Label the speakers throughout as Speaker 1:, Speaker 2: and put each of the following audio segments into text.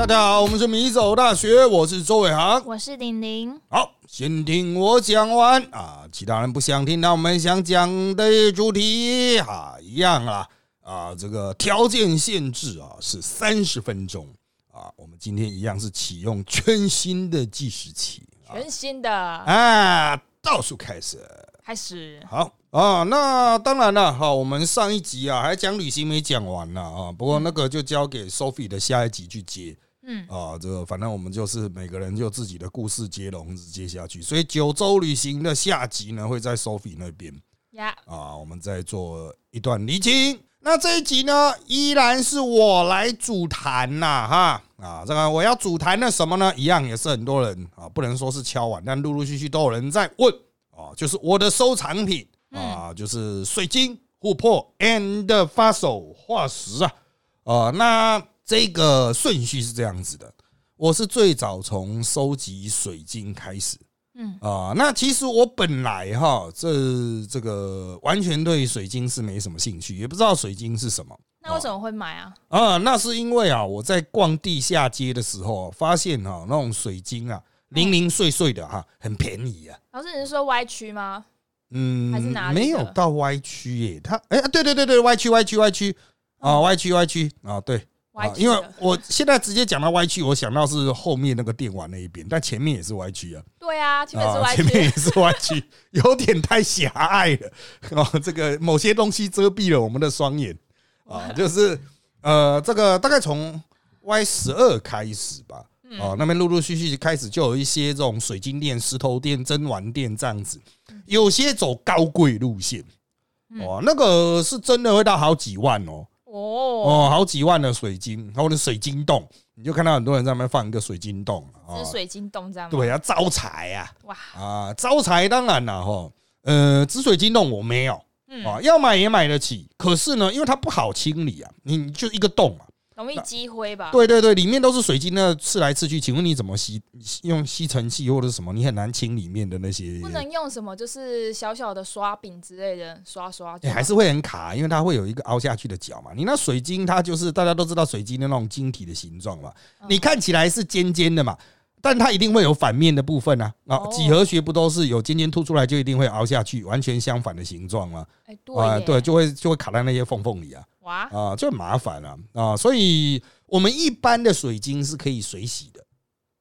Speaker 1: 大家好，我们是米走大学，我是周伟航。
Speaker 2: 我是玲玲。
Speaker 1: 好，先听我讲完啊，其他人不想听，那我们想讲的主题啊，一样啊啊，这个条件限制啊是三十分钟啊，我们今天一样是启用全新的计时器，
Speaker 2: 全新的
Speaker 1: 啊，倒数开始，
Speaker 2: 开始。
Speaker 1: 好啊，那当然了，好，我们上一集啊还讲旅行没讲完呢啊，不过那个就交给 Sophie 的下一集去接。嗯啊，这个反正我们就是每个人就自己的故事接龙接下去，所以九州旅行的下集呢会在 Sophie 那边呀啊，我们再做一段离清。那这一集呢依然是我来主谈呐哈啊，这个我要主谈的什么呢？一样也是很多人啊，不能说是敲碗，但陆陆续续都有人在问啊，就是我的收藏品啊，就是水晶、琥珀 and fossil 化石啊啊那。这个顺序是这样子的，我是最早从收集水晶开始，嗯啊，那其实我本来哈，这这个完全对水晶是没什么兴趣，也不知道水晶是什么。
Speaker 2: 那为什么会买啊？
Speaker 1: 啊，那是因为啊，我在逛地下街的时候，发现哈那种水晶啊，零零碎碎的哈，很便宜啊。
Speaker 2: 老师，你是说歪曲吗？嗯，还是哪里？
Speaker 1: 没有到歪曲耶，它哎，对对对对，歪曲歪曲歪曲啊，歪曲歪曲啊，对。
Speaker 2: 啊，
Speaker 1: 因为我现在直接讲到歪曲，我想到是后面那个电玩那一边，但前面也是歪曲啊。
Speaker 2: 对啊，前面是歪
Speaker 1: 曲，前面也是歪曲，有点太狭隘了。啊。这个某些东西遮蔽了我们的双眼。啊，就是呃，这个大概从 Y 十二开始吧，啊，那边陆陆续续开始就有一些这种水晶店、石头店、真玩店这样子，有些走高贵路线，哦，那个是真的会到好几万哦。哦哦，好几万的水晶，或者水晶洞，你就看到很多人在那边放一个水晶洞
Speaker 2: 啊，是水晶洞这样。
Speaker 1: 对啊，招财呀！哇啊，招财当然了哈。呃，紫水晶洞我没有啊，要买也买得起，可是呢，因为它不好清理啊，你就一个洞嘛。
Speaker 2: 容易积灰吧？
Speaker 1: 对对对，里面都是水晶，那刺来刺去，请问你怎么吸？用吸尘器或者什么？你很难清里面的那些。
Speaker 2: 不能用什么，就是小小的刷柄之类的刷刷。
Speaker 1: 你还是会很卡，因为它会有一个凹下去的角嘛。你那水晶，它就是大家都知道水晶的那种晶体的形状嘛。你看起来是尖尖的嘛，但它一定会有反面的部分啊。啊，几何学不都是有尖尖凸出来就一定会凹下去，完全相反的形状吗？
Speaker 2: 哎，对，
Speaker 1: 对，就会就会卡在那些缝缝里啊。哇啊，就很麻烦了啊！所以我们一般的水晶是可以水洗的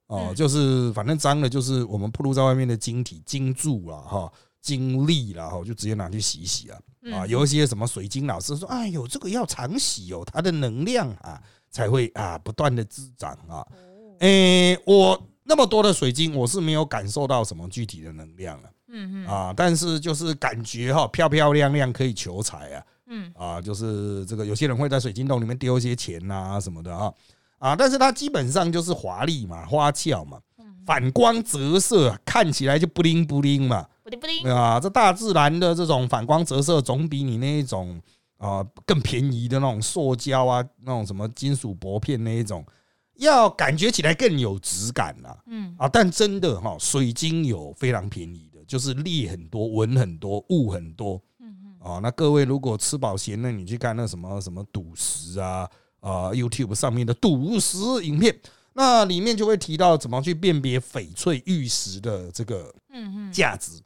Speaker 1: 哦，就是反正脏了就是我们铺露在外面的晶体、晶柱啊、哈、晶粒啦，哈，就直接拿去洗洗啊。啊，有一些什么水晶老师说：“哎呦，这个要常洗哦，它的能量啊才会啊不断的滋长啊。”诶，我那么多的水晶，我是没有感受到什么具体的能量了。嗯嗯啊，但是就是感觉哈，漂漂亮亮可以求财啊。嗯啊，就是这个，有些人会在水晶洞里面丢一些钱呐什么的啊啊，但是它基本上就是华丽嘛，花俏嘛，反光折射，看起来就不灵不灵嘛，
Speaker 2: 不灵不灵
Speaker 1: 啊。这大自然的这种反光折射，总比你那一种啊更便宜的那种塑胶啊，那种什么金属薄片那一种，要感觉起来更有质感啊。嗯啊，但真的哈，水晶有非常便宜的，就是裂很多，纹很多，雾很多。嗯嗯啊，那各位如果吃饱闲了，你去看那什么什么赌石啊啊，YouTube 上面的赌石影片，那里面就会提到怎么去辨别翡翠玉石的这个嗯价值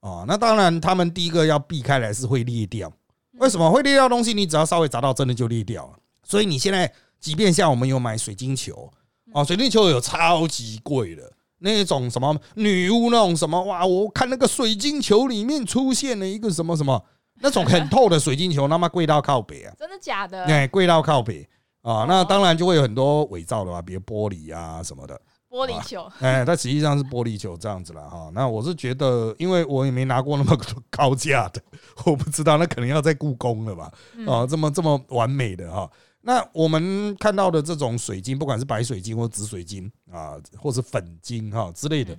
Speaker 1: 啊。那当然，他们第一个要避开来是会裂掉。为什么会裂掉东西？你只要稍微砸到，真的就裂掉了。所以你现在即便像我们有买水晶球啊，水晶球有超级贵的那种什么女巫那种什么哇，我看那个水晶球里面出现了一个什么什么。那种很透的水晶球，那么贵到靠北啊！
Speaker 2: 真的假的？
Speaker 1: 哎，贵到靠北啊！那当然就会有很多伪造的吧，比如玻璃啊什么的。
Speaker 2: 玻璃球，
Speaker 1: 哎，它实际上是玻璃球这样子了哈。那我是觉得，因为我也没拿过那么高价的，我不知道，那可能要在故宫了吧？啊，这么这么完美的哈。那我们看到的这种水晶，不管是白水晶或紫水晶啊，或是粉晶哈之类的，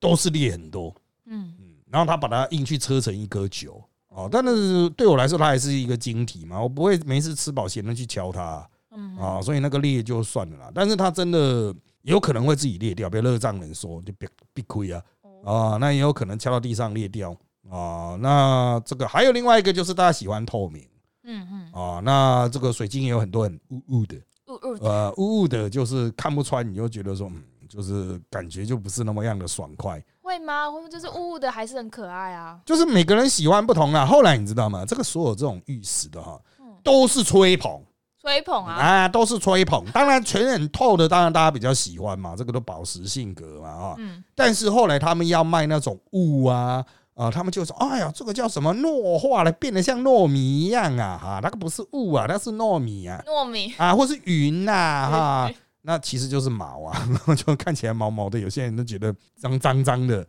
Speaker 1: 都是裂很多。嗯嗯，然后他把它硬去车成一颗球。哦，但是对我来说，它还是一个晶体嘛，我不会没事吃饱闲的去敲它，嗯啊，所以那个裂就算了啦。但是它真的有可能会自己裂掉，被热胀冷缩就别别亏啊啊，那也有可能敲到地上裂掉啊。那这个还有另外一个就是大家喜欢透明，嗯嗯啊，那这个水晶也有很多很雾雾的，
Speaker 2: 雾雾的，
Speaker 1: 呃雾雾的，就是看不穿，你就觉得说，嗯，就是感觉就不是那么样的爽快。
Speaker 2: 会吗？会不会就是雾雾的还是很可爱啊？
Speaker 1: 就是每个人喜欢不同啊。后来你知道吗？这个所有这种玉石的哈，都是吹捧
Speaker 2: 吹捧啊，
Speaker 1: 啊，都是吹捧。当然全很透的，当然大家比较喜欢嘛，这个都宝石性格嘛啊。
Speaker 2: 嗯，
Speaker 1: 但是后来他们要卖那种雾啊。啊，他们就说：“哎呀，这个叫什么糯化了，变得像糯米一样啊！哈，那个不是雾啊，那是糯米啊，
Speaker 2: 糯米
Speaker 1: 啊，或是云呐，哈，那其实就是毛啊，然后就看起来毛毛的，有些人都觉得脏脏脏的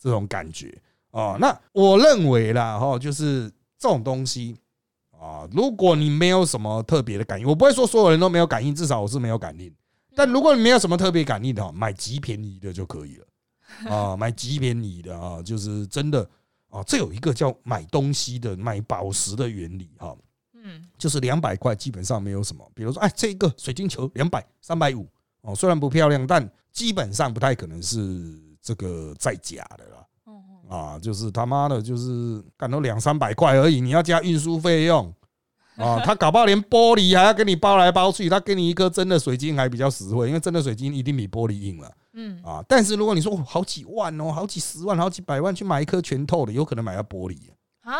Speaker 1: 这种感觉哦。那我认为啦，哈，就是这种东西啊，如果你没有什么特别的感应，我不会说所有人都没有感应，至少我是没有感应。但如果你没有什么特别感应的，买极便宜的就可以了。” 啊，买极便宜的啊，就是真的啊。这有一个叫买东西的买宝石的原理哈，嗯，就是两百块基本上没有什么。比如说，哎，这个水晶球两百、三百五哦，虽然不漂亮，但基本上不太可能是这个在假的啦。啊，就是他妈的，就是干到两三百块而已，你要加运输费用 啊。他搞不好连玻璃还要给你包来包去，他给你一颗真的水晶还比较实惠，因为真的水晶一定比玻璃硬了。嗯啊，但是如果你说好几万哦，好几十万，好几百万去买一颗全透的，有可能买到玻璃
Speaker 2: 啊。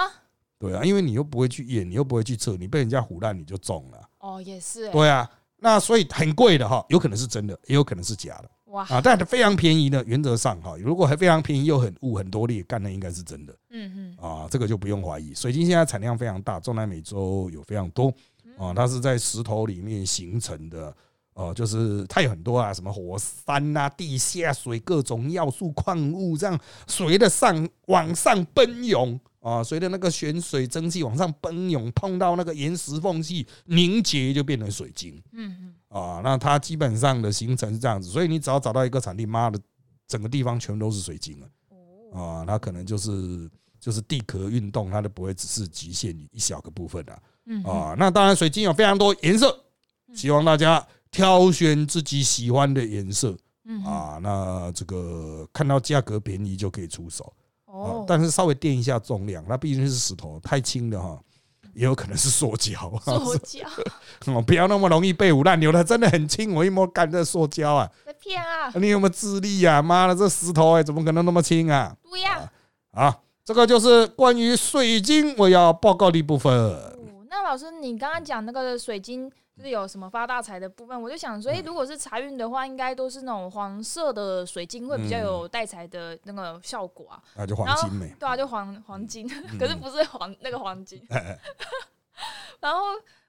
Speaker 1: 对啊，因为你又不会去验，你又不会去测，你被人家唬烂你就中了。
Speaker 2: 哦，也是。
Speaker 1: 对啊，那所以很贵的哈，有可能是真的，也有可能是假的。哇啊，但非常便宜的，原则上哈，如果还非常便宜又很雾很多裂，干的应该是真的。嗯嗯啊，这个就不用怀疑。水晶现在产量非常大，中南美洲有非常多啊，它是在石头里面形成的。哦，就是它有很多啊，什么火山呐、地下水、各种要素矿物，这样随着上往上奔涌啊，随着那个泉水蒸气往上奔涌，碰到那个岩石缝隙凝结，就变成水晶。嗯嗯。啊，那它基本上的形成是这样子，所以你只要找到一个产地，妈的，整个地方全都是水晶了。啊，它可能就是就是地壳运动，它都不会只是局限于一小个部分的。嗯。啊，那当然，水晶有非常多颜色，希望大家。挑选自己喜欢的颜色，啊，那这个看到价格便宜就可以出手，哦，但是稍微垫一下重量，那毕竟是石头，太轻的哈，也有可能是塑胶，
Speaker 2: 塑胶，
Speaker 1: 哦，不要那么容易被污烂，有的真的很轻，我一摸干这塑胶啊，
Speaker 2: 在骗啊，
Speaker 1: 你有没有智力呀？妈的，这石头哎，怎么可能那么轻啊？
Speaker 2: 不要
Speaker 1: 啊，这个就是关于水晶我要报告的一部分。
Speaker 2: 那老师，你刚刚讲那个水晶。就是有什么发大财的部分，我就想说，哎，如果是财运的话，应该都是那种黄色的水晶会比较有带财的那个效果啊。
Speaker 1: 那就黄金美。
Speaker 2: 对啊，就黄黄金，可是不是黄那个黄金。然后。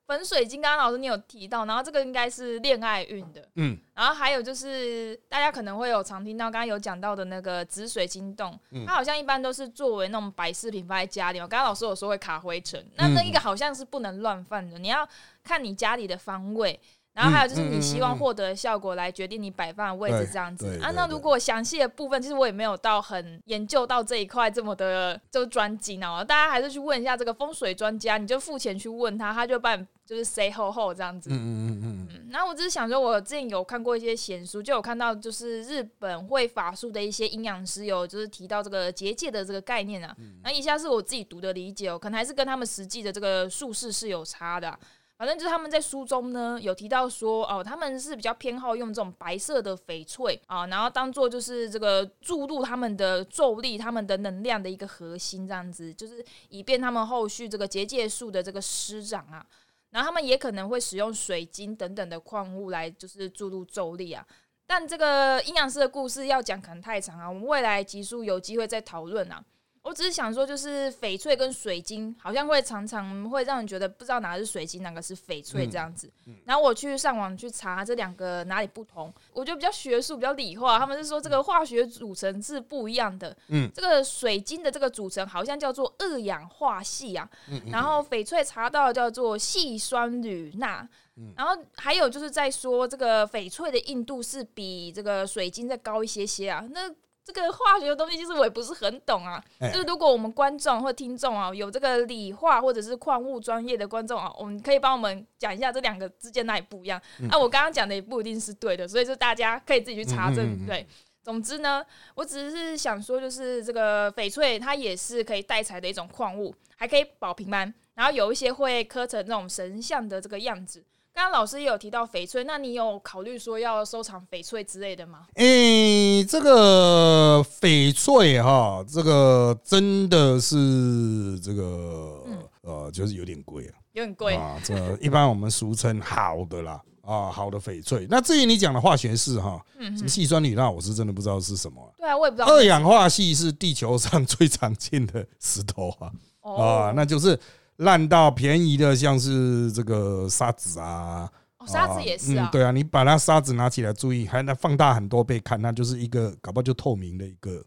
Speaker 2: 粉水晶，刚刚老师你有提到，然后这个应该是恋爱运的，嗯，然后还有就是大家可能会有常听到，刚刚有讲到的那个紫水晶洞，它好像一般都是作为那种摆饰品放在家里嘛。刚刚老师有说会卡灰尘，那那一个好像是不能乱放的，你要看你家里的方位。然后还有就是你希望获得的效果来决定你摆放的位置这样子啊。那如果详细的部分，其实我也没有到很研究到这一块这么的就专精哦。大家还是去问一下这个风水专家，你就付钱去问他，他就帮就是 say 后后这样子。嗯嗯嗯嗯。然后我只是想说，我之前有看过一些闲书，就有看到就是日本会法术的一些阴阳师有就是提到这个结界的这个概念啊。那以下是我自己读的理解哦，可能还是跟他们实际的这个术士是有差的。反正就是他们在书中呢有提到说哦，他们是比较偏好用这种白色的翡翠啊，然后当做就是这个注入他们的咒力、他们的能量的一个核心，这样子就是以便他们后续这个结界术的这个施展啊。然后他们也可能会使用水晶等等的矿物来就是注入咒力啊。但这个阴阳师的故事要讲可能太长啊，我们未来集数有机会再讨论啊。我只是想说，就是翡翠跟水晶好像会常常会让人觉得不知道哪个是水晶，哪个是翡翠这样子。然后我去上网去查这两个哪里不同，我觉得比较学术、比较理化。他们是说这个化学组成是不一样的。嗯，这个水晶的这个组成好像叫做二氧化系啊。嗯然后翡翠查到叫做细酸铝钠。嗯。然后还有就是在说这个翡翠的硬度是比这个水晶再高一些些啊。那这个化学的东西其实我也不是很懂啊，就是如果我们观众或听众啊，有这个理化或者是矿物专业的观众啊，我们可以帮我们讲一下这两个之间哪里不一样。啊，我刚刚讲的也不一定是对的，所以就大家可以自己去查证。对，总之呢，我只是想说，就是这个翡翠它也是可以带财的一种矿物，还可以保平安，然后有一些会刻成那种神像的这个样子。刚刚老师也有提到翡翠，那你有考虑说要收藏翡翠之类的吗？
Speaker 1: 诶，这个翡翠哈，这个真的是这个呃，就是有点贵啊，
Speaker 2: 有点贵
Speaker 1: 啊。这一般我们俗称好的啦啊，好的翡翠。那至于你讲的化学式哈，什么细酸铝钠，我是真的不知道是什么。
Speaker 2: 对啊，我也不知道。
Speaker 1: 二氧化系是地球上 最常见的石头啊，啊，那就是。烂到便宜的，像是这个沙子啊，
Speaker 2: 沙子也是啊。
Speaker 1: 对啊，你把那沙子拿起来，注意还能放大很多倍看，那就是一个搞不好就透明的一个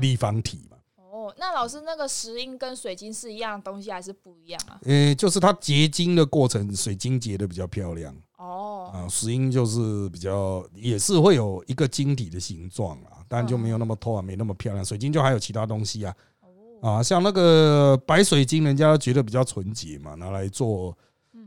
Speaker 1: 立方体嘛。
Speaker 2: 哦，那老师那个石英跟水晶是一样东西还是不一样啊？
Speaker 1: 呃，就是它结晶的过程，水晶结的比较漂亮。哦，啊，石英就是比较也是会有一个晶体的形状啊，但就没有那么透啊，没那么漂亮。水晶就还有其他东西啊。啊，像那个白水晶，人家觉得比较纯洁嘛，拿来做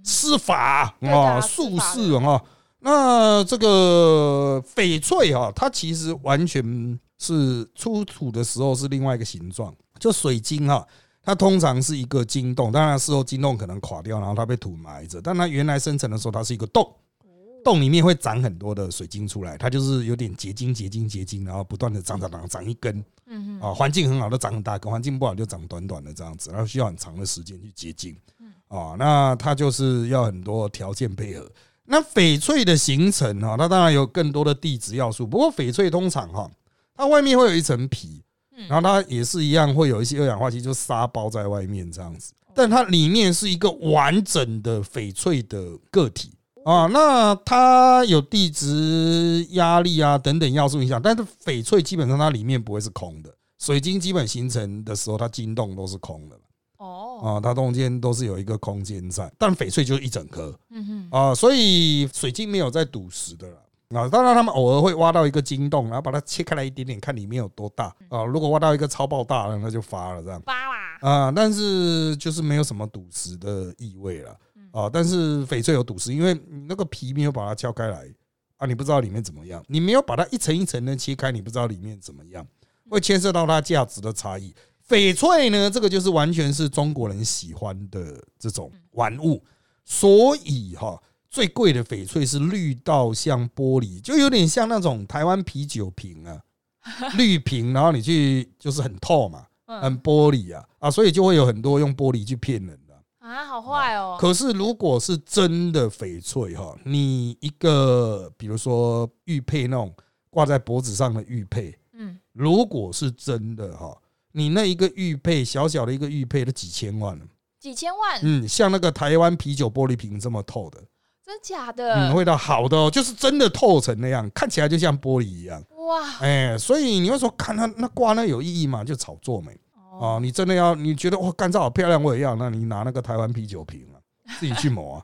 Speaker 1: 施法啊、术士啊。那这个翡翠哈，它其实完全是出土的时候是另外一个形状。就水晶哈，它通常是一个晶洞，当然事后晶洞可能垮掉，然后它被土埋着。但它原来生成的时候，它是一个洞。洞里面会长很多的水晶出来，它就是有点结晶、结晶、结晶，然后不断的长、长、长、长一根。嗯啊，环境很好，就长很大根；环境不好，就长短短的这样子，然后需要很长的时间去结晶。啊，那它就是要很多条件配合。那翡翠的形成哈，它当然有更多的地质要素。不过翡翠通常哈，它外面会有一层皮，然后它也是一样会有一些二氧化硅，就沙包在外面这样子。但它里面是一个完整的翡翠的个体。啊，那它有地质压力啊等等要素影响，但是翡翠基本上它里面不会是空的，水晶基本形成的时候它晶洞都是空的哦，啊，它中间都是有一个空间在，但翡翠就是一整颗，嗯哼，啊，所以水晶没有在赌石的了。啊，当然他们偶尔会挖到一个晶洞，然后把它切开来一点点，看里面有多大啊。如果挖到一个超爆大的，那就发了这样。
Speaker 2: 发啦。
Speaker 1: 啊，但是就是没有什么赌石的意味了。啊，但是翡翠有赌石，因为你那个皮没有把它敲开来啊，你不知道里面怎么样。你没有把它一层一层的切开，你不知道里面怎么样，会牵涉到它价值的差异。翡翠呢，这个就是完全是中国人喜欢的这种玩物，所以哈，最贵的翡翠是绿到像玻璃，就有点像那种台湾啤酒瓶啊，绿瓶，然后你去就是很透嘛，很玻璃啊啊，所以就会有很多用玻璃去骗人。
Speaker 2: 啊，好坏哦！
Speaker 1: 可是如果是真的翡翠哈，你一个比如说玉佩那种挂在脖子上的玉佩，嗯，如果是真的哈，你那一个玉佩小小的一个玉佩都几千万了，
Speaker 2: 几千万，
Speaker 1: 嗯，像那个台湾啤酒玻璃瓶这么透的，
Speaker 2: 真假的？
Speaker 1: 嗯，味道好的哦，就是真的透成那样，看起来就像玻璃一样，哇，哎，所以你会说看它那挂那有意义吗？就炒作没？啊，你真的要你觉得哇，干燥好漂亮，我也要。那你拿那个台湾啤酒瓶啊，自己去磨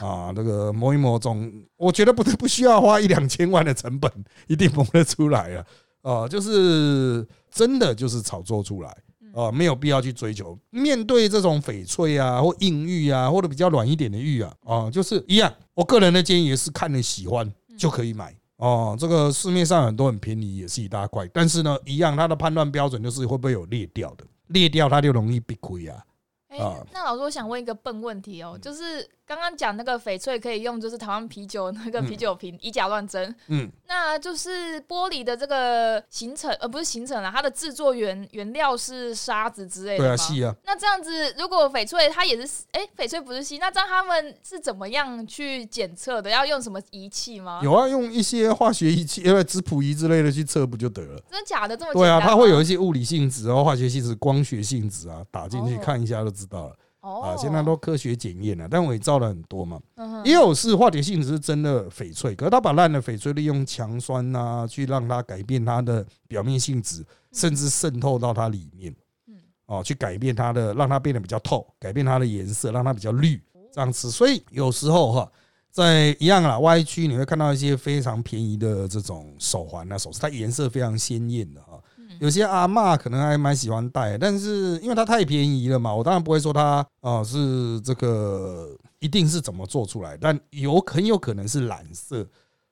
Speaker 1: 啊，啊，那个磨一磨，总我觉得不不需要花一两千万的成本，一定磨得出来啊。啊，就是真的就是炒作出来啊，没有必要去追求。面对这种翡翠啊，或硬玉啊，或者比较软一点的玉啊，啊，就是一样。我个人的建议也是看你喜欢就可以买。哦，这个市面上很多很便宜，也是一大块。但是呢，一样，它的判断标准就是会不会有裂掉的。裂掉它就容易闭亏啊！
Speaker 2: 哎，那老师，我想问一个笨问题哦，就是。刚刚讲那个翡翠可以用，就是台湾啤酒那个啤酒瓶以假乱真。嗯，那就是玻璃的这个形成，而不是形成了它的制作原原料是沙子之类的。
Speaker 1: 对啊，细啊。
Speaker 2: 那这样子，如果翡翠它也是，哎，翡翠不是细，那这样他们是怎么样去检测的？要用什么仪器吗？
Speaker 1: 有啊，用一些化学仪器，因为质谱仪之类的去测不就得了？
Speaker 2: 真的假的？这么
Speaker 1: 对啊，它会有一些物理性质啊、化学性质、光学性质啊，打进去看一下就知道了。啊，现在都科学检验了，但伪造了很多嘛。也有是化学性质是真的翡翠，可是他把烂的翡翠利用强酸呐，去让它改变它的表面性质，甚至渗透到它里面。嗯哦，去改变它的，让它变得比较透，改变它的颜色，让它比较绿这样子。所以有时候哈，在一样啦歪区，你会看到一些非常便宜的这种手环啊、首饰，它颜色非常鲜艳的哈。有些阿嬷可能还蛮喜欢戴，但是因为它太便宜了嘛，我当然不会说它啊是这个一定是怎么做出来，但有很有可能是染色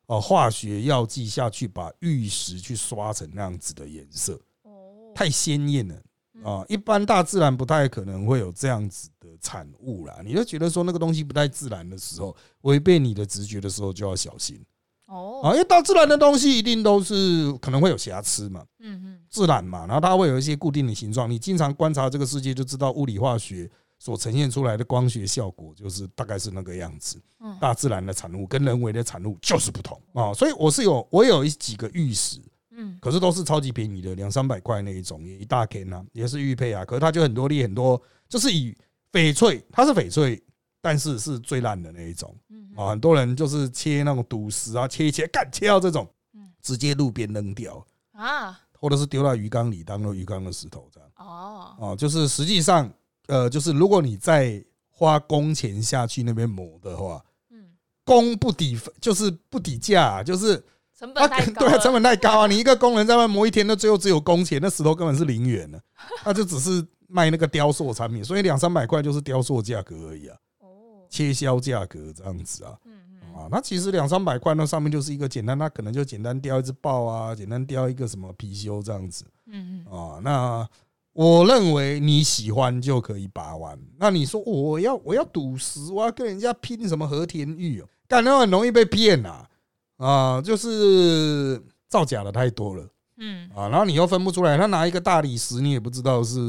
Speaker 1: 哦，化学药剂下去把玉石去刷成那样子的颜色，哦，太鲜艳了啊！一般大自然不太可能会有这样子的产物啦。你就觉得说那个东西不太自然的时候，违背你的直觉的时候，就要小心哦。啊，因为大自然的东西一定都是可能会有瑕疵嘛，嗯嗯，自然嘛，然后它会有一些固定的形状。你经常观察这个世界，就知道物理化学所呈现出来的光学效果，就是大概是那个样子。嗯，大自然的产物跟人为的产物就是不同啊。所以我是有我有一几个玉石。嗯，可是都是超级便宜的，两三百块那一种，也一大根啊，也是玉佩啊。可是它就很多粒很多，就是以翡翠，它是翡翠，但是是最烂的那一种。嗯啊，很多人就是切那种赌石啊，切一切，干切到这种，直接路边扔掉啊，或者是丢到鱼缸里当做鱼缸的石头这样。哦哦，就是实际上，呃，就是如果你再花工钱下去那边磨的话，嗯，工不抵，就是不抵价，就是。
Speaker 2: 成本太高，对
Speaker 1: 啊，成本太高啊！你一个工人在外磨一天，那最后只有工钱，那石头根本是零元的，那就只是卖那个雕塑产品，所以两三百块就是雕塑价格而已啊。哦，切削价格这样子啊，嗯嗯啊，那其实两三百块那上面就是一个简单，那可能就简单雕一只豹啊，简单雕一个什么貔貅这样子，嗯嗯啊，那我认为你喜欢就可以把玩。那你说我要我要赌石，我要跟人家拼什么和田玉哦，感觉很容易被骗啊。啊，就是造假的太多了，嗯啊，然后你又分不出来，他拿一个大理石，你也不知道是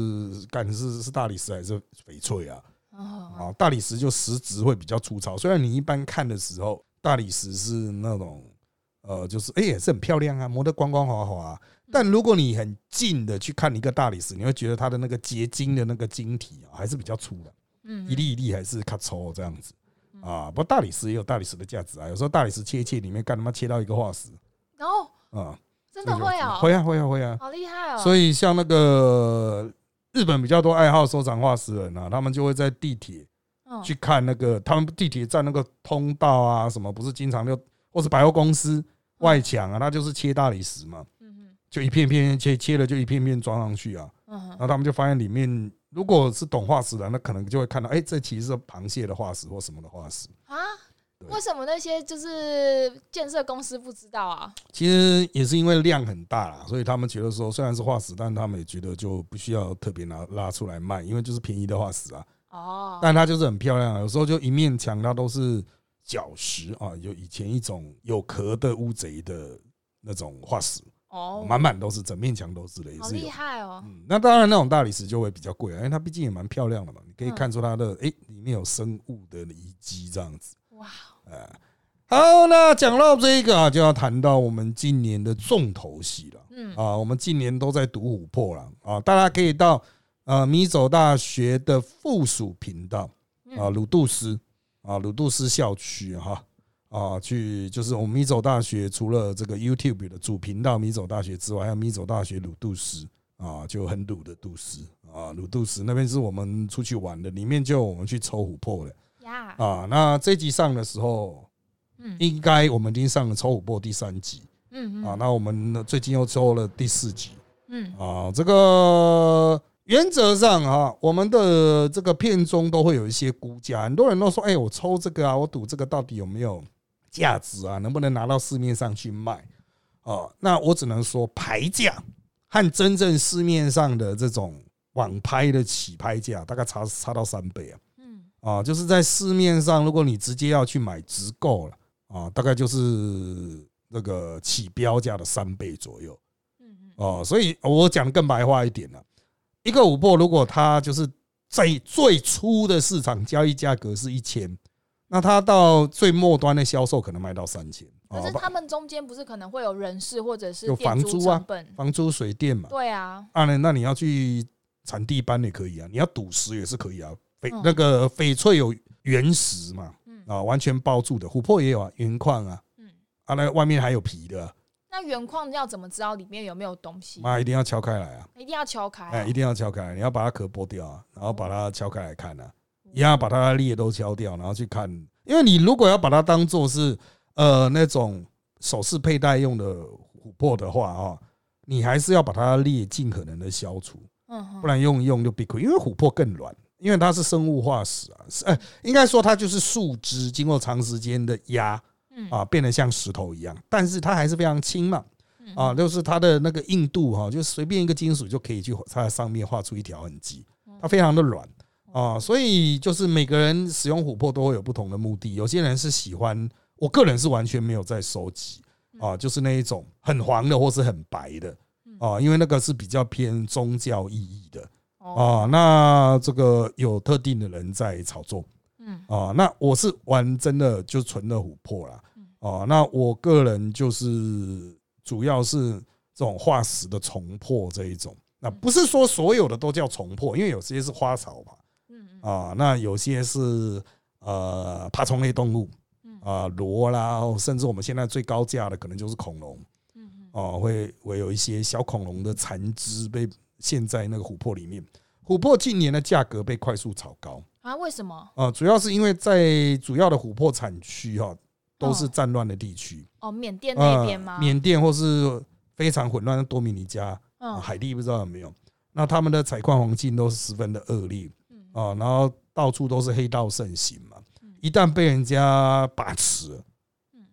Speaker 1: 干是是大理石还是翡翠啊，啊，大理石就实质会比较粗糙，虽然你一般看的时候，大理石是那种呃，就是哎也是很漂亮啊，磨得光光滑滑，但如果你很近的去看一个大理石，你会觉得它的那个结晶的那个晶体啊，还是比较粗的，嗯，一粒一粒还是卡粗这样子。啊，不过大理石也有大理石的价值啊。有时候大理石切一切，里面干他妈切到一个化石。
Speaker 2: 哦，啊，真的会啊，
Speaker 1: 会啊，会啊，会啊，
Speaker 2: 好厉害哦。
Speaker 1: 所以像那个日本比较多爱好收藏化石人啊，他们就会在地铁去看那个，他们地铁站那个通道啊，什么不是经常就或是百货公司外墙啊，它就是切大理石嘛，嗯就一片片切切了，就一片片装上去啊，嗯然后他们就发现里面。如果是懂化石的，那可能就会看到，哎，这其实是螃蟹的化石或什么的化石啊？
Speaker 2: 为什么那些就是建设公司不知道啊？
Speaker 1: 其实也是因为量很大啦，所以他们觉得说，虽然是化石，但他们也觉得就不需要特别拿拉出来卖，因为就是便宜的化石啊。哦，但它就是很漂亮，有时候就一面墙它都是角石啊，有以前一种有壳的乌贼的那种化石。哦，满满都是，整面墙都是的，也是
Speaker 2: 厉害哦。
Speaker 1: 嗯，那当然，那种大理石就会比较贵，因为它毕竟也蛮漂亮的嘛。你可以看出它的，哎，里面有生物的遗迹这样子。哇，哎，好，那讲到这个啊，就要谈到我们今年的重头戏了。嗯，啊，我们今年都在读琥珀了啊，大家可以到呃米走大学的附属频道啊，鲁杜斯啊，鲁杜斯校区哈。啊，去就是我们米走大学，除了这个 YouTube 的主频道米走大学之外，还有米走大学鲁杜斯啊，就很鲁的杜斯啊，鲁杜斯那边是我们出去玩的，里面就我们去抽琥珀的呀。啊，那这集上的时候，嗯，应该我们已经上了抽五波第三集，嗯嗯，啊，那我们最近又抽了第四集，嗯，啊，这个原则上啊，我们的这个片中都会有一些估价，很多人都说，哎，我抽这个啊，我赌这个到底有没有？价值啊，能不能拿到市面上去卖？哦，那我只能说牌价和真正市面上的这种网拍的起拍价大概差差到三倍啊。嗯，啊，就是在市面上，如果你直接要去买直购了啊，大概就是那个起标价的三倍左右。嗯嗯，哦，所以我讲的更白话一点了，一个五破如果它就是在最初的市场交易价格是一千。那它到最末端的销售可能卖到三千，
Speaker 2: 可是他们中间不是可能会有人事或者是
Speaker 1: 有房租啊，房租水电嘛，
Speaker 2: 对啊，
Speaker 1: 啊那那你要去产地搬也可以啊，你要赌石也是可以啊，翡那个翡翠有原石嘛，嗯啊完全包住的，琥珀也有啊，原矿啊，嗯，啊那外面还有皮的，
Speaker 2: 那原矿要怎么知道里面有没有东西？
Speaker 1: 那一定要敲开来啊，
Speaker 2: 一定要敲开，
Speaker 1: 哎，一定要敲开，你要把它壳剥掉啊，然后把它敲开来看啊。一样把它的裂都敲掉，然后去看，因为你如果要把它当做是呃那种首饰佩戴用的琥珀的话啊，你还是要把它裂尽可能的消除，嗯，不然用一用就闭亏。因为琥珀更软，因为它是生物化石啊，是呃，应该说它就是树枝经过长时间的压，啊，变得像石头一样，但是它还是非常轻嘛，啊，就是它的那个硬度哈，就随便一个金属就可以去在上面画出一条痕迹，它非常的软。啊，所以就是每个人使用琥珀都会有不同的目的。有些人是喜欢，我个人是完全没有在收集啊，就是那一种很黄的或是很白的啊，因为那个是比较偏宗教意义的啊。那这个有特定的人在炒作，嗯。啊，那我是玩真的就纯的琥珀啦。哦，那我个人就是主要是这种化石的重破这一种。那不是说所有的都叫重破，因为有些是花草嘛，嗯啊，那有些是呃爬虫类动物，啊螺啦，甚至我们现在最高价的可能就是恐龙，嗯。哦会会有一些小恐龙的残肢被陷在那个琥珀里面。琥珀近年的价格被快速炒高
Speaker 2: 啊？为什么？
Speaker 1: 啊，主要是因为在主要的琥珀产区哈都是战乱的地区
Speaker 2: 哦，缅甸那边吗？
Speaker 1: 缅甸或是非常混乱的多米尼加。海地不知道有没有，那他们的采矿环境都是十分的恶劣，啊，然后到处都是黑道盛行嘛，一旦被人家把持，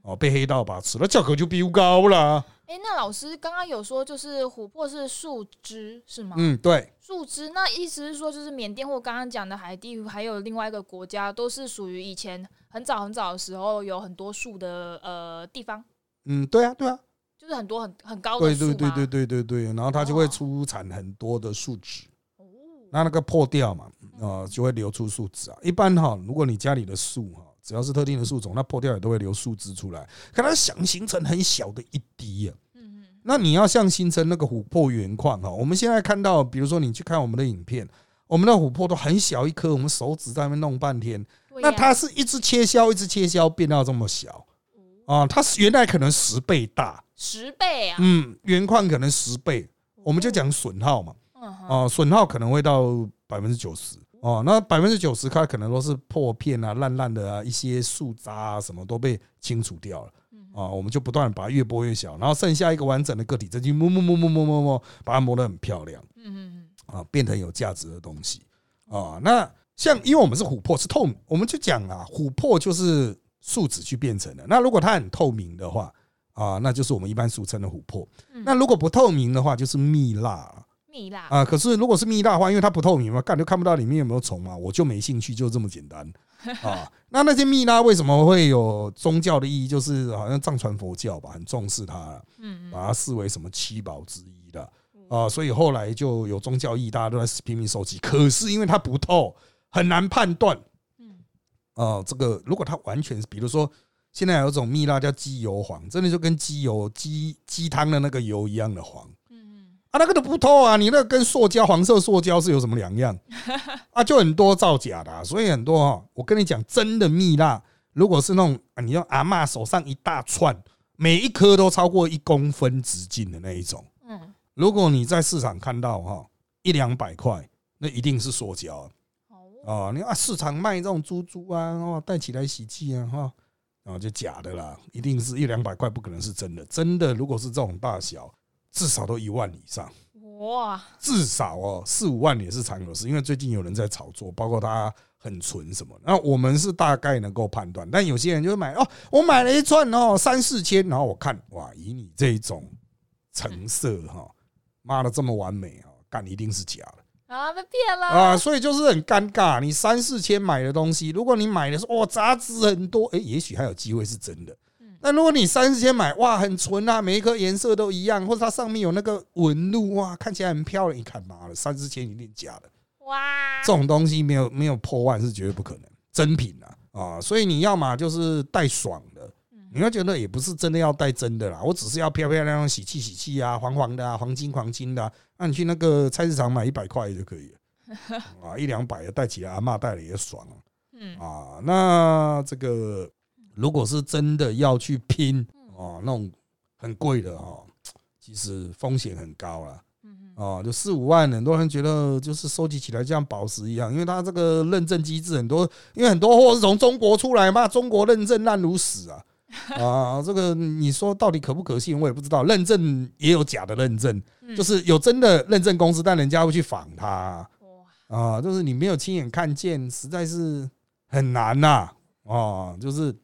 Speaker 1: 哦，被黑道把持，那价格就飙高了。
Speaker 2: 哎，那老师刚刚有说，就是琥珀是树枝是吗？
Speaker 1: 嗯，对，
Speaker 2: 树枝。那意思是说，就是缅甸或刚刚讲的海地，还有另外一个国家，都是属于以前很早很早的时候有很多树的呃地方。
Speaker 1: 嗯，对啊，对啊。
Speaker 2: 就是很多很很高的
Speaker 1: 树对对对对对对对，然后它就会出产很多的树脂。哦，那那个破掉嘛，啊，就会流出树脂啊。一般哈，如果你家里的树哈，只要是特定的树种，那破掉也都会留树枝出来。可它想形成很小的一滴啊。嗯嗯。那你要像形成那个琥珀原矿哈，我们现在看到，比如说你去看我们的影片，我们的琥珀都很小一颗，我们手指在那边弄半天。那它是一直切削，一直切削，变到这么小。啊，它是原来可能十倍大。
Speaker 2: 十倍啊！
Speaker 1: 嗯，原矿可能十倍，我们就讲损耗嘛。啊，损耗可能会到百分之九十。哦，那百分之九十它可能都是破片啊、烂烂的啊，一些树渣啊什么都被清除掉了。啊，我们就不断把它越剥越小，然后剩下一个完整的个体，再去磨磨磨磨磨磨磨，把它磨得很漂亮。嗯嗯嗯。啊，变成有价值的东西。啊，那像因为我们是琥珀是透，我们就讲啊，琥珀就是树脂去变成的。那如果它很透明的话。啊，那就是我们一般俗称的琥珀。那如果不透明的话，就是蜜蜡。
Speaker 2: 蜜蜡
Speaker 1: 啊，可是如果是蜜蜡的话，因为它不透明嘛，干就看不到里面有没有虫嘛，我就没兴趣，就这么简单 啊。那那些蜜蜡为什么会有宗教的意义？就是好像藏传佛教吧，很重视它，嗯，把它视为什么七宝之一的啊，所以后来就有宗教意义，大家都在拼命收集。可是因为它不透，很难判断。嗯，啊，这个如果它完全，比如说。现在有一种蜜蜡叫鸡油黄，真的就跟鸡油、鸡鸡汤的那个油一样的黄。啊，那个都不透啊，你那个跟塑胶、黄色塑胶是有什么两样？啊，就很多造假的，所以很多哈，我跟你讲，真的蜜蜡，如果是那种你用阿妈手上一大串，每一颗都超过一公分直径的那一种，嗯，如果你在市场看到哈一两百块，那一定是塑胶。哦，你看市场卖这种珠珠啊，哦，带起来喜气啊，哈。然后就假的啦，一定是一两百块，不可能是真的。真的，如果是这种大小，至少都一万以上。哇！至少哦，四五万也是常有事。因为最近有人在炒作，包括他很纯什么。那我们是大概能够判断，但有些人就买哦，我买了一串哦，三四千，然后我看哇，以你这种成色哈，妈的这么完美啊，干一定是假的。
Speaker 2: 啊，被骗了
Speaker 1: 啊！所以就是很尴尬。你三四千买的东西，如果你买的是哦杂质很多，哎，也许还有机会是真的。那如果你三十天买哇很纯啊，每一颗颜色都一样，或者它上面有那个纹路哇，看起来很漂亮，你看妈的三十千一定假的。哇，这种东西没有没有破万是绝对不可能，真品啊啊！所以你要嘛就是带爽的，你要觉得也不是真的要带真的啦，我只是要漂漂亮亮、喜气喜气啊，黄黄的啊，黄金黄金的。那你去那个菜市场买一百块就可以了啊，一两百的带起来，阿妈带了也爽嗯啊，那这个如果是真的要去拼哦，那种很贵的哦，其实风险很高了。哦，就四五万，很多人觉得就是收集起来像宝石一样，因为它这个认证机制很多，因为很多货是从中国出来嘛，中国认证烂如屎啊。啊，这个你说到底可不可信，我也不知道。认证也有假的认证，就是有真的认证公司，但人家会去仿它。啊，就是你没有亲眼看见，实在是很难呐。啊，就是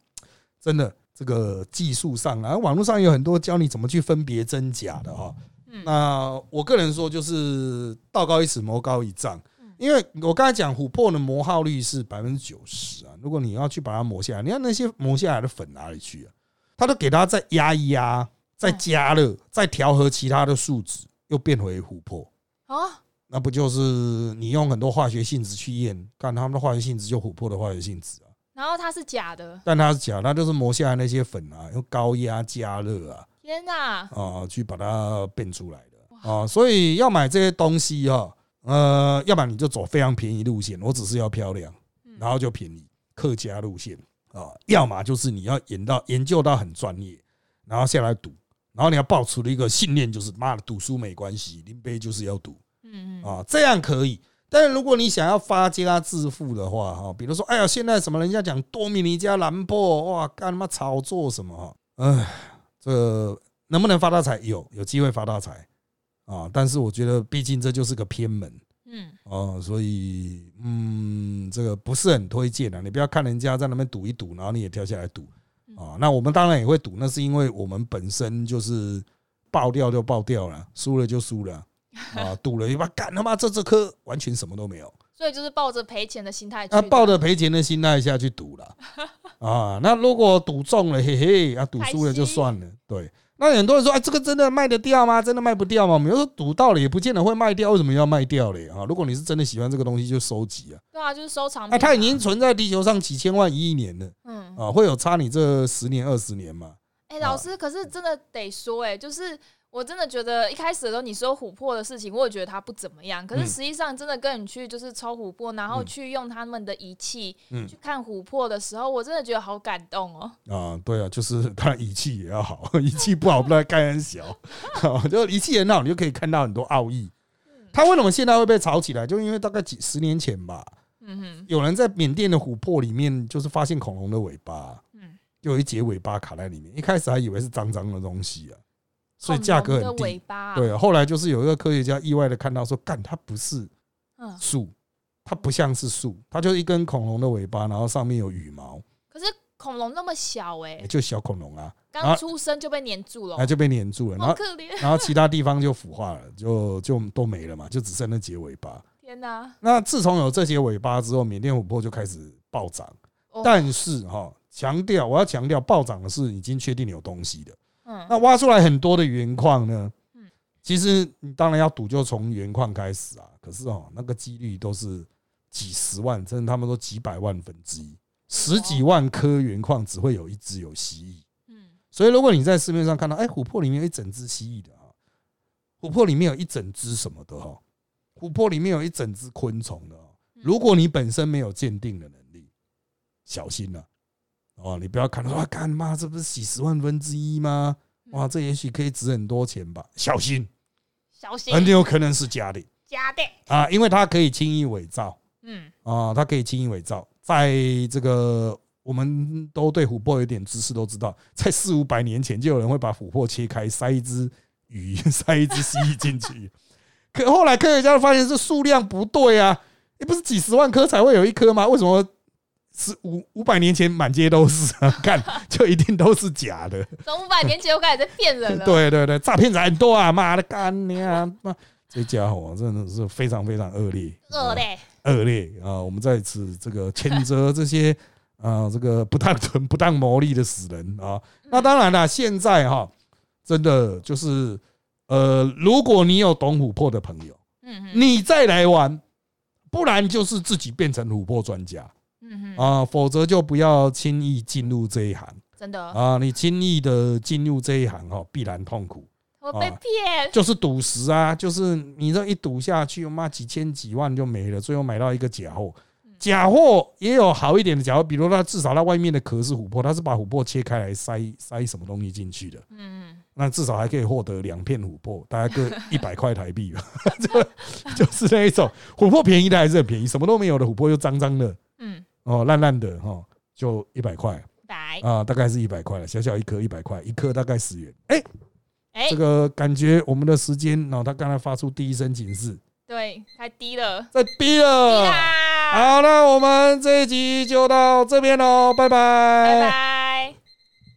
Speaker 1: 真的这个技术上啊，网络上有很多教你怎么去分别真假的哈。那我个人说，就是道高一尺，魔高一丈。因为我刚才讲琥珀的磨耗率是百分之九十啊，如果你要去把它磨下来，你看那些磨下来的粉哪里去啊？它都给它再压一压，再加热，再调和其他的树脂，又变回琥珀啊？那不就是你用很多化学性质去验，看他们的化学性质就琥珀的化学性质啊？
Speaker 2: 然后它是假的，
Speaker 1: 但它是假，它就是磨下来那些粉啊，用高压加热啊，
Speaker 2: 天哪
Speaker 1: 啊，去把它变出来的啊，所以要买这些东西哈。呃，要不然你就走非常便宜路线，我只是要漂亮，然后就便宜客家路线啊。要么就是你要研到研究到很专业，然后下来赌，然后你要爆出的一个信念就是妈的赌输没关系，林杯就是要赌，嗯嗯啊，这样可以。但是如果你想要发家致富的话，哈，比如说，哎呀，现在什么人家讲多米尼加兰博，哇，干他妈炒作什么？哎，这能不能发大财？有，有机会发大财。啊，但是我觉得，毕竟这就是个偏门，嗯，哦，所以，嗯，这个不是很推荐的。你不要看人家在那边赌一赌，然后你也跳下来赌，啊，那我们当然也会赌，那是因为我们本身就是爆掉就爆掉了，输了就输了，啊，赌了一把，干他妈这这颗完全什么都没有，
Speaker 2: 所以就是抱着赔钱的心态，
Speaker 1: 啊，抱着赔钱的心态下去赌了，啊，那如果赌中了，嘿嘿，啊，赌输了就算了，对。那很多人说，哎，这个真的卖得掉吗？真的卖不掉吗？我们说赌到了也不见得会卖掉，为什么要卖掉嘞？啊，如果你是真的喜欢这个东西，就收集啊。
Speaker 2: 对啊，就是收藏。
Speaker 1: 哎，它已经存在地球上几千万一亿年了，嗯，啊，会有差你这十年二十年吗？
Speaker 2: 哎，老师，可是真的得说，哎，就是。我真的觉得一开始的时候你说琥珀的事情，我也觉得它不怎么样。可是实际上，真的跟你去就是抽琥珀，然后去用他们的仪器去看琥珀的时候，我真的觉得好感动哦。
Speaker 1: 啊，对啊，就是 他仪器也要好，仪器不好，不然盖很小。就仪器很好，你就可以看到很多奥义。它为什么现在会被炒起来？就因为大概几十年前吧，嗯哼，有人在缅甸的琥珀里面就是发现恐龙的尾巴，嗯，有一节尾巴卡在里面，一开始还以为是脏脏的东西啊。所以价格很低，对。后来就是有一个科学家意外的看到说，干，它不是树，它不像是树，它就是一根恐龙的尾巴，然后上面有羽毛。
Speaker 2: 可是恐龙那么小哎，
Speaker 1: 就小恐龙啊，
Speaker 2: 刚出生就被粘住了，
Speaker 1: 那就被粘住了，然后然后其他地方就腐化了，就就都没了嘛，就只剩那节尾巴。
Speaker 2: 天哪！
Speaker 1: 那自从有这些尾巴之后，缅甸琥珀就开始暴涨。但是哈，强调我要强调，暴涨的是已经确定有东西的。那挖出来很多的原矿呢？其实你当然要赌，就从原矿开始啊。可是哦，那个几率都是几十万，甚至他们说几百万分之一，十几万颗原矿只会有一只有蜥蜴。嗯，所以如果你在市面上看到，哎，琥珀里面有一整只蜥蜴的啊，琥珀里面有一整只什么的哈，琥珀里面有一整只昆虫的，如果你本身没有鉴定的能力，小心了。哦，你不要看哇，干妈这不是几十万分之一吗？哇，这也许可以值很多钱吧？小心，
Speaker 2: 小心，
Speaker 1: 很有可能是假的，
Speaker 2: 假的
Speaker 1: 啊，因为它可以轻易伪造。嗯，啊，它可以轻易伪造。在这个，我们都对琥珀有点知识，都知道，在四五百年前就有人会把琥珀切开，塞一只鱼，塞一只蜥蜴进去。可后来科学家发现这数量不对啊，也不是几十万颗才会有一颗吗？为什么？是五五百年前满街都是，看就一定都是假的。
Speaker 2: 从五百年前我开始在骗人了。
Speaker 1: 对对对，诈骗仔很多啊！妈的干你啊！妈，这家伙真的是非常非常恶劣，
Speaker 2: 恶劣，
Speaker 1: 恶劣啊！我们在此这个谴责这些 啊，这个不当纯不当牟利的死人啊。那当然了，现在哈，真的就是呃，如果你有懂琥珀的朋友，嗯嗯，你再来玩，不然就是自己变成琥珀专家。啊，否则就不要轻易进入这一行。
Speaker 2: 真的
Speaker 1: 啊，你轻易的进入这一行哈，必然痛苦。
Speaker 2: 我被骗，
Speaker 1: 就是赌石啊，就是你这一赌下去，妈几千几万就没了，最后买到一个假货。假货也有好一点的假货，比如它至少它外面的壳是琥珀，它是把琥珀切开来塞塞什么东西进去的。嗯，那至少还可以获得两片琥珀，大概各 一百块台币吧。就就是那一种琥珀便宜的还是很便宜，什么都没有的琥珀又脏脏的。嗯。哦，烂烂的哈，就一百块，
Speaker 2: 百。
Speaker 1: 啊，大概是一百块了，小小一颗一百块，一颗大概十元。哎，哎，这个感觉我们的时间，然后他刚才发出第一声警示，
Speaker 2: 对，太低了，
Speaker 1: 太低了。好，那我们这一集就到这边喽，拜拜，
Speaker 2: 拜拜。